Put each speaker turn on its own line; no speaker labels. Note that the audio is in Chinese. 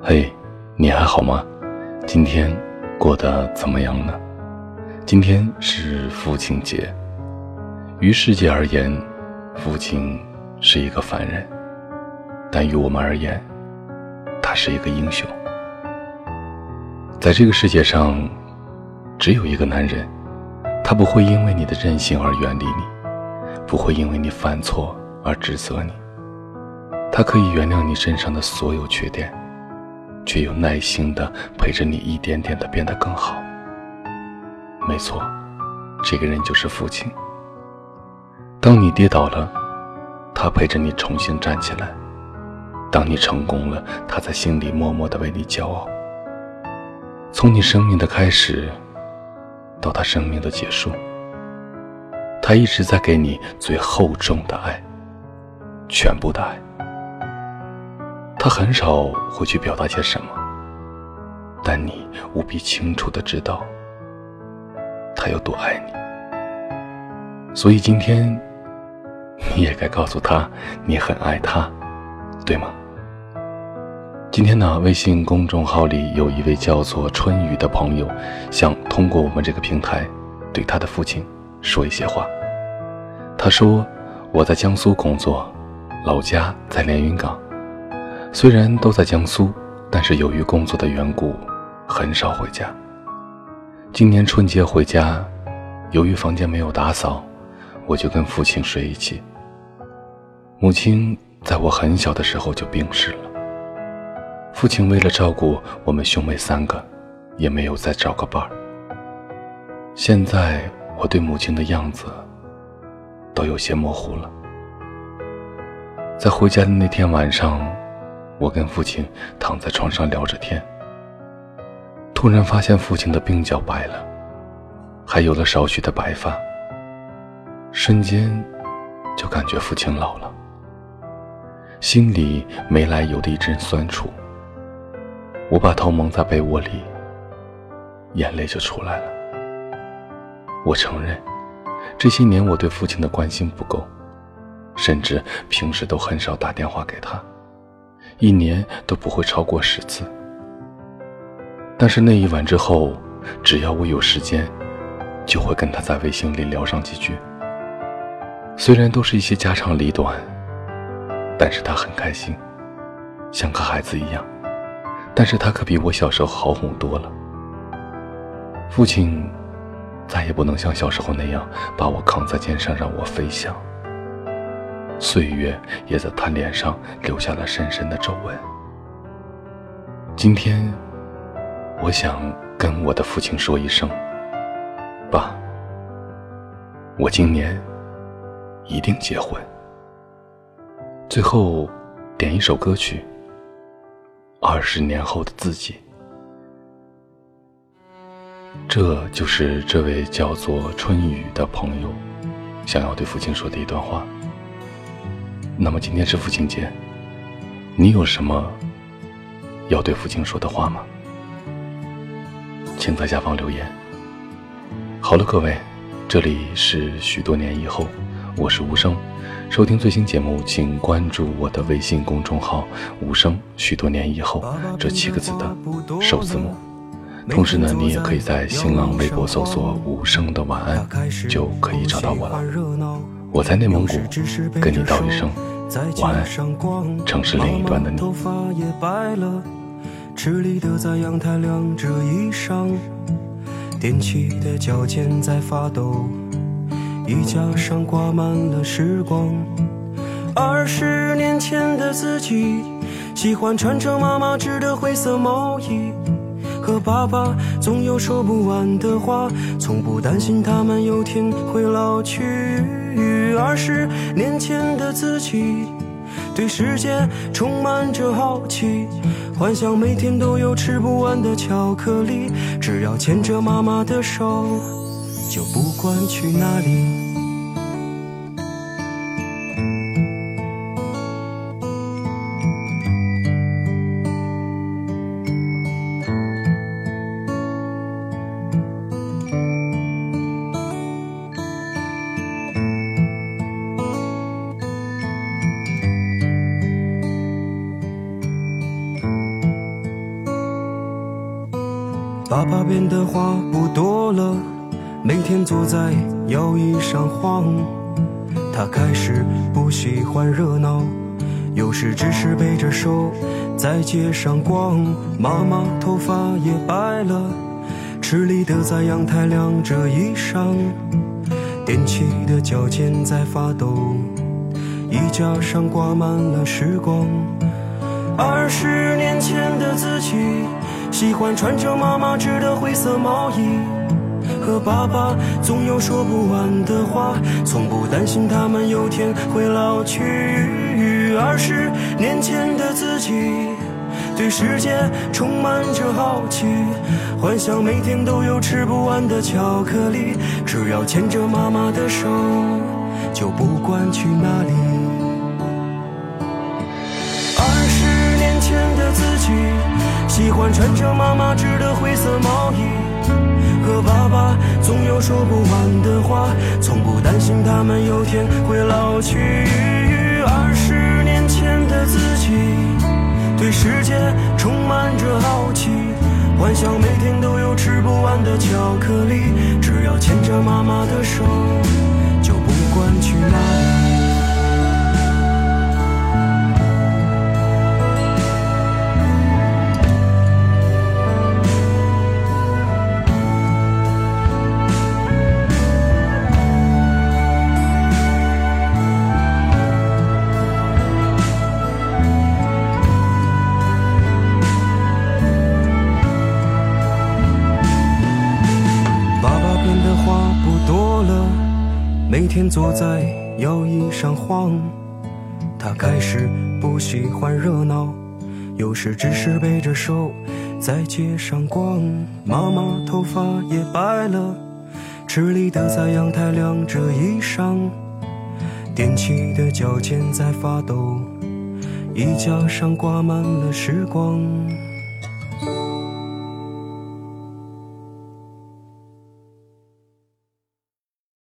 嘿，你还好吗？今天过得怎么样呢？今天是父亲节，于世界而言，父亲是一个凡人，但于我们而言，他是一个英雄。在这个世界上，只有一个男人，他不会因为你的任性而远离你，不会因为你犯错而指责你，他可以原谅你身上的所有缺点。却有耐心的陪着你一点点的变得更好。没错，这个人就是父亲。当你跌倒了，他陪着你重新站起来；当你成功了，他在心里默默的为你骄傲。从你生命的开始，到他生命的结束，他一直在给你最厚重的爱，全部的爱。他很少会去表达些什么，但你务必清楚的知道，他有多爱你。所以今天，你也该告诉他，你很爱他，对吗？今天呢，微信公众号里有一位叫做春雨的朋友，想通过我们这个平台，对他的父亲说一些话。他说：“我在江苏工作，老家在连云港。”虽然都在江苏，但是由于工作的缘故，很少回家。今年春节回家，由于房间没有打扫，我就跟父亲睡一起。母亲在我很小的时候就病逝了。父亲为了照顾我们兄妹三个，也没有再找个伴儿。现在我对母亲的样子都有些模糊了。在回家的那天晚上。我跟父亲躺在床上聊着天，突然发现父亲的鬓角白了，还有了少许的白发。瞬间，就感觉父亲老了，心里没来由的一阵酸楚。我把头蒙在被窝里，眼泪就出来了。我承认，这些年我对父亲的关心不够，甚至平时都很少打电话给他。一年都不会超过十次，但是那一晚之后，只要我有时间，就会跟他在微信里聊上几句。虽然都是一些家长里短，但是他很开心，像个孩子一样。但是他可比我小时候好哄多了。父亲再也不能像小时候那样把我扛在肩上让我飞翔。岁月也在他脸上留下了深深的皱纹。今天，我想跟我的父亲说一声：“爸，我今年一定结婚。”最后，点一首歌曲，《二十年后的自己》。这就是这位叫做春雨的朋友想要对父亲说的一段话。那么今天是父亲节，你有什么要对父亲说的话吗？请在下方留言。好了，各位，这里是许多年以后，我是无声。收听最新节目，请关注我的微信公众号“无声”。许多年以后这七个字的首字母。同时呢，你也可以在新浪微博搜索“无声的晚安”，就可以找到我了。我在内蒙古，跟你道一声。晚安，城市另一端的你。吃力的在阳台晾着衣裳，踮起的脚尖在发抖，衣架上挂满了时光。二十年前的自己，喜欢穿着妈妈织的灰色毛衣，和爸爸总有说不完的话，从不担心他们有天会老去。二十年前的自己，对世界充满着好奇，幻想每天都有吃不完的巧克力，只要牵着妈妈的手，就不管去哪里。
爸爸变得话不多了，每天坐在摇椅上晃。他开始不喜欢热闹，有时只是背着手在街上逛。妈妈头发也白了，吃力的在阳台晾着衣裳。踮起的脚尖在发抖，衣架上挂满了时光。二十年前的自己。喜欢穿着妈妈织的灰色毛衣，和爸爸总有说不完的话，从不担心他们有天会老去。二十年前的自己，对世界充满着好奇，幻想每天都有吃不完的巧克力，只要牵着妈妈的手，就不管去哪里。穿着妈妈织的灰色毛衣，和爸爸总有说不完的话，从不担心他们有天会老去。二十年前的自己，对世界充满着好奇，幻想每天都有吃不完的巧克力，只要牵着妈妈的手，就不管去哪里。天坐在摇椅上晃，他开始不喜欢热闹，有时只是背着手在街上逛。妈妈头发也白了，吃力的在阳台晾着衣裳，踮起的脚尖在发抖，衣架上挂满了时光。